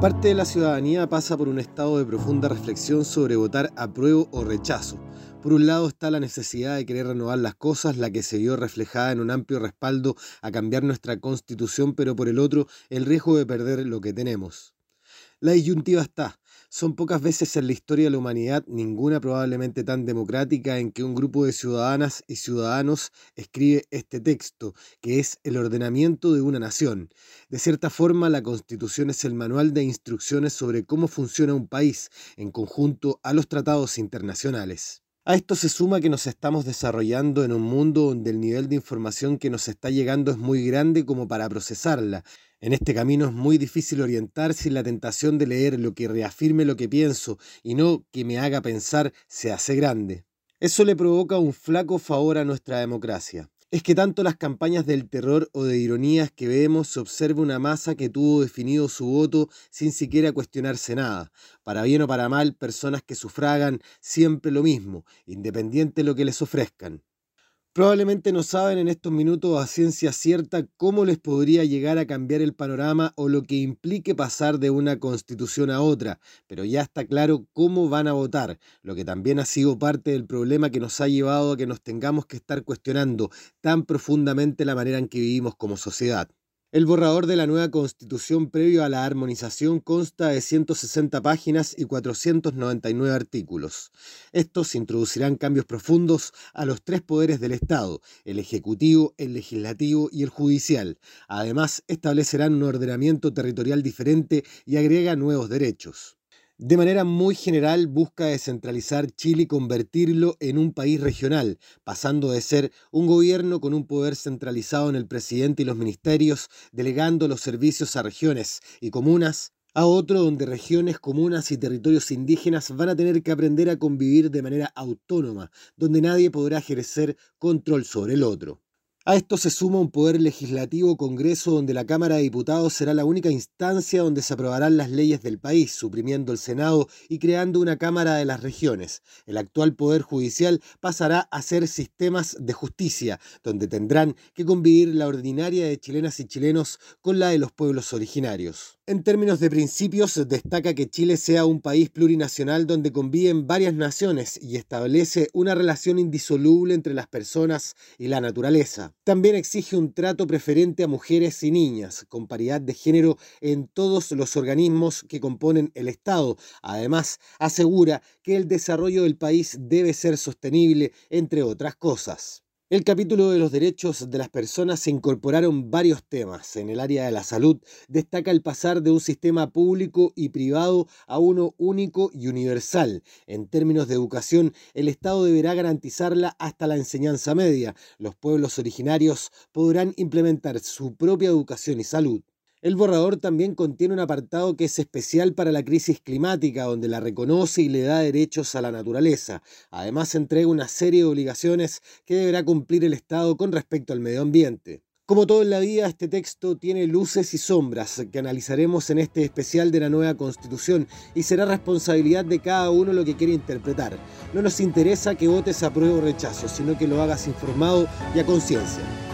Parte de la ciudadanía pasa por un estado de profunda reflexión sobre votar apruebo o rechazo. Por un lado está la necesidad de querer renovar las cosas, la que se vio reflejada en un amplio respaldo a cambiar nuestra constitución, pero por el otro el riesgo de perder lo que tenemos. La disyuntiva está, son pocas veces en la historia de la humanidad, ninguna probablemente tan democrática, en que un grupo de ciudadanas y ciudadanos escribe este texto, que es el ordenamiento de una nación. De cierta forma, la Constitución es el manual de instrucciones sobre cómo funciona un país, en conjunto a los tratados internacionales. A esto se suma que nos estamos desarrollando en un mundo donde el nivel de información que nos está llegando es muy grande como para procesarla. En este camino es muy difícil orientar sin la tentación de leer lo que reafirme lo que pienso y no que me haga pensar se hace grande. Eso le provoca un flaco favor a nuestra democracia es que tanto las campañas del terror o de ironías que vemos se observa una masa que tuvo definido su voto sin siquiera cuestionarse nada. Para bien o para mal, personas que sufragan siempre lo mismo, independiente de lo que les ofrezcan. Probablemente no saben en estos minutos a ciencia cierta cómo les podría llegar a cambiar el panorama o lo que implique pasar de una constitución a otra, pero ya está claro cómo van a votar, lo que también ha sido parte del problema que nos ha llevado a que nos tengamos que estar cuestionando tan profundamente la manera en que vivimos como sociedad. El borrador de la nueva constitución previo a la armonización consta de 160 páginas y 499 artículos. Estos introducirán cambios profundos a los tres poderes del Estado, el ejecutivo, el legislativo y el judicial. Además, establecerán un ordenamiento territorial diferente y agrega nuevos derechos de manera muy general busca descentralizar Chile y convertirlo en un país regional, pasando de ser un gobierno con un poder centralizado en el presidente y los ministerios, delegando los servicios a regiones y comunas, a otro donde regiones, comunas y territorios indígenas van a tener que aprender a convivir de manera autónoma, donde nadie podrá ejercer control sobre el otro. A esto se suma un poder legislativo Congreso donde la Cámara de Diputados será la única instancia donde se aprobarán las leyes del país, suprimiendo el Senado y creando una Cámara de las Regiones. El actual Poder Judicial pasará a ser sistemas de justicia, donde tendrán que convivir la ordinaria de chilenas y chilenos con la de los pueblos originarios. En términos de principios, destaca que Chile sea un país plurinacional donde conviven varias naciones y establece una relación indisoluble entre las personas y la naturaleza. También exige un trato preferente a mujeres y niñas, con paridad de género en todos los organismos que componen el Estado. Además, asegura que el desarrollo del país debe ser sostenible, entre otras cosas. El capítulo de los derechos de las personas se incorporaron varios temas. En el área de la salud destaca el pasar de un sistema público y privado a uno único y universal. En términos de educación, el Estado deberá garantizarla hasta la enseñanza media. Los pueblos originarios podrán implementar su propia educación y salud. El borrador también contiene un apartado que es especial para la crisis climática, donde la reconoce y le da derechos a la naturaleza. Además, entrega una serie de obligaciones que deberá cumplir el Estado con respecto al medio ambiente. Como todo en la vida, este texto tiene luces y sombras que analizaremos en este especial de la nueva Constitución y será responsabilidad de cada uno lo que quiere interpretar. No nos interesa que votes a prueba o rechazo, sino que lo hagas informado y a conciencia.